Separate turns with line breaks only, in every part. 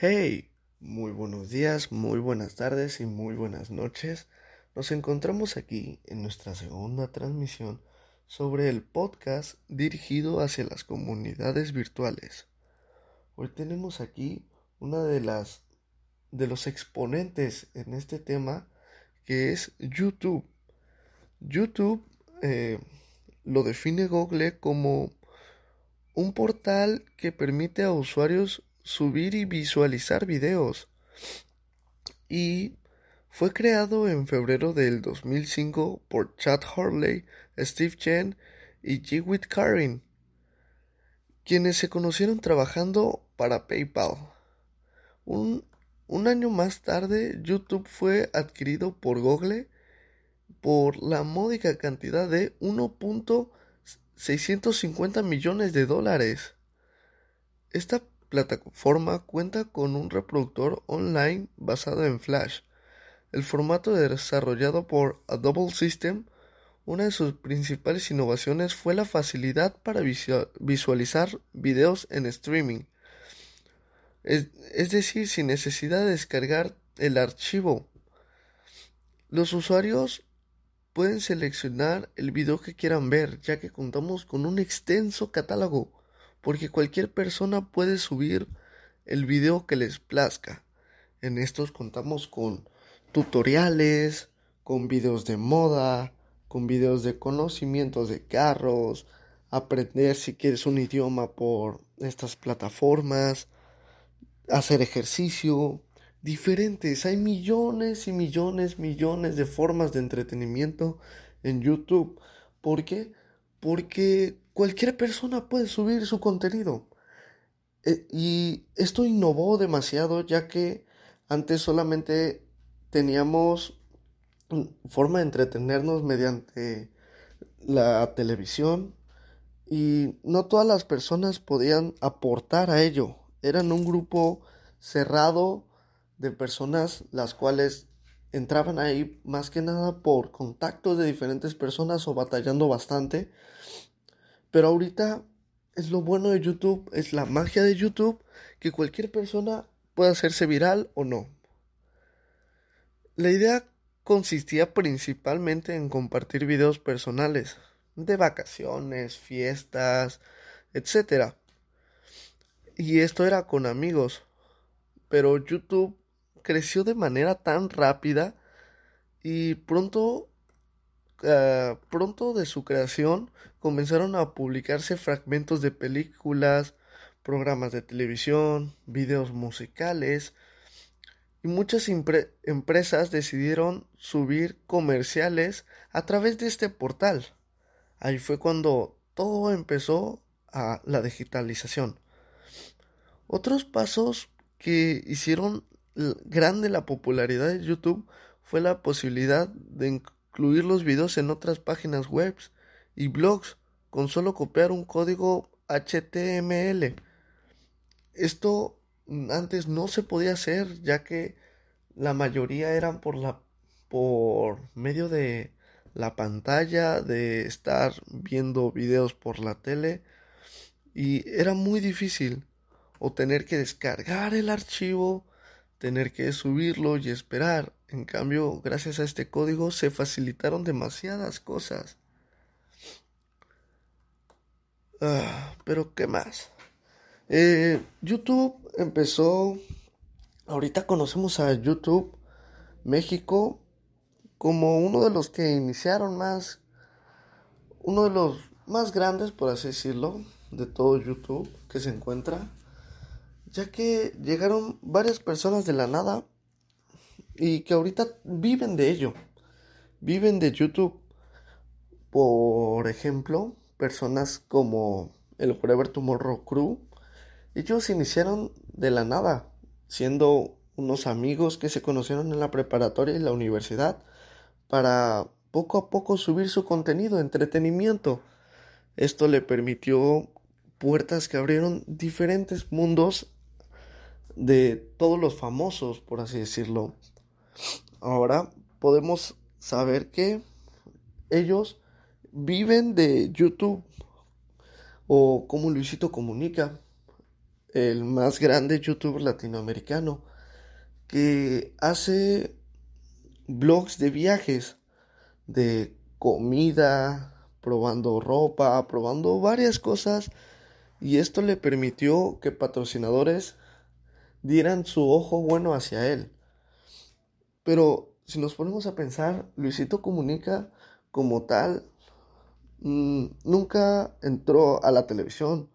Hey, muy buenos días, muy buenas tardes y muy buenas noches. Nos encontramos aquí en nuestra segunda transmisión sobre el podcast dirigido hacia las comunidades virtuales. Hoy tenemos aquí una de las de los exponentes en este tema que es YouTube. YouTube eh, lo define Google como un portal que permite a usuarios subir y visualizar videos. Y fue creado en febrero del 2005 por Chad Hurley, Steve Chen y Jigwit Karin, quienes se conocieron trabajando para PayPal. Un, un año más tarde, YouTube fue adquirido por Google por la módica cantidad de 1.650 millones de dólares. Esta plataforma cuenta con un reproductor online basado en Flash. El formato desarrollado por Adobe System, una de sus principales innovaciones fue la facilidad para visualizar videos en streaming. Es, es decir, sin necesidad de descargar el archivo. Los usuarios pueden seleccionar el video que quieran ver, ya que contamos con un extenso catálogo porque cualquier persona puede subir el video que les plazca. En estos contamos con tutoriales, con videos de moda, con videos de conocimientos de carros, aprender si quieres un idioma por estas plataformas, hacer ejercicio, diferentes. Hay millones y millones, millones de formas de entretenimiento en YouTube. ¿Por qué? Porque cualquier persona puede subir su contenido. Eh, y esto innovó demasiado ya que antes solamente teníamos forma de entretenernos mediante la televisión y no todas las personas podían aportar a ello. Eran un grupo cerrado de personas las cuales entraban ahí más que nada por contactos de diferentes personas o batallando bastante pero ahorita es lo bueno de YouTube, es la magia de YouTube, que cualquier persona puede hacerse viral o no. La idea consistía principalmente en compartir videos personales, de vacaciones, fiestas, etc. Y esto era con amigos. Pero YouTube creció de manera tan rápida y pronto Ah, pronto de su creación comenzaron a publicarse fragmentos de películas, programas de televisión, videos musicales y muchas empresas decidieron subir comerciales a través de este portal. Ahí fue cuando todo empezó a la digitalización. Otros pasos que hicieron grande la popularidad de YouTube fue la posibilidad de incluir los videos en otras páginas web y blogs con solo copiar un código HTML. Esto antes no se podía hacer ya que la mayoría eran por la por medio de la pantalla de estar viendo videos por la tele y era muy difícil o tener que descargar el archivo tener que subirlo y esperar. En cambio, gracias a este código se facilitaron demasiadas cosas. Ah, pero, ¿qué más? Eh, YouTube empezó... Ahorita conocemos a YouTube México como uno de los que iniciaron más... Uno de los más grandes, por así decirlo, de todo YouTube que se encuentra ya que llegaron varias personas de la nada y que ahorita viven de ello, viven de YouTube. Por ejemplo, personas como el Forever Tomorrow Crew, ellos iniciaron de la nada, siendo unos amigos que se conocieron en la preparatoria y la universidad para poco a poco subir su contenido, entretenimiento. Esto le permitió puertas que abrieron diferentes mundos de todos los famosos, por así decirlo. Ahora podemos saber que ellos viven de YouTube o como Luisito Comunica, el más grande youtuber latinoamericano, que hace blogs de viajes, de comida, probando ropa, probando varias cosas, y esto le permitió que patrocinadores dieran su ojo bueno hacia él. Pero si nos ponemos a pensar, Luisito Comunica como tal nunca entró a la televisión,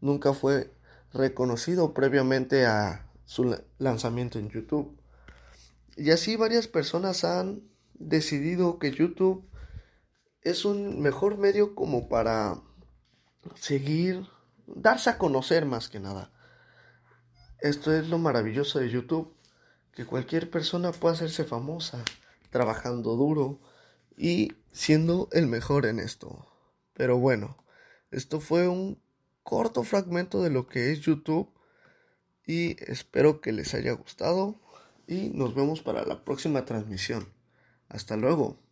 nunca fue reconocido previamente a su lanzamiento en YouTube. Y así varias personas han decidido que YouTube es un mejor medio como para seguir, darse a conocer más que nada. Esto es lo maravilloso de YouTube, que cualquier persona puede hacerse famosa, trabajando duro y siendo el mejor en esto. Pero bueno, esto fue un corto fragmento de lo que es YouTube y espero que les haya gustado y nos vemos para la próxima transmisión. Hasta luego.